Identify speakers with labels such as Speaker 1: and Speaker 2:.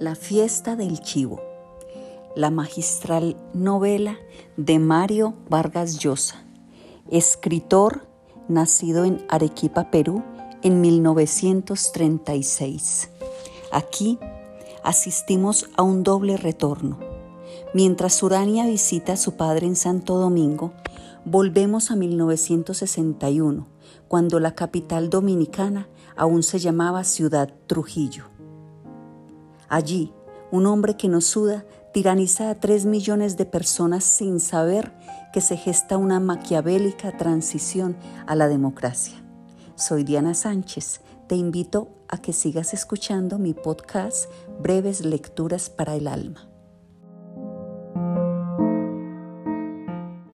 Speaker 1: La fiesta del chivo, la magistral novela de Mario Vargas Llosa, escritor nacido en Arequipa, Perú, en 1936. Aquí asistimos a un doble retorno. Mientras Urania visita a su padre en Santo Domingo, volvemos a 1961, cuando la capital dominicana aún se llamaba Ciudad Trujillo. Allí, un hombre que nos suda tiraniza a tres millones de personas sin saber que se gesta una maquiavélica transición a la democracia. Soy Diana Sánchez. Te invito a que sigas escuchando mi podcast Breves Lecturas para el Alma.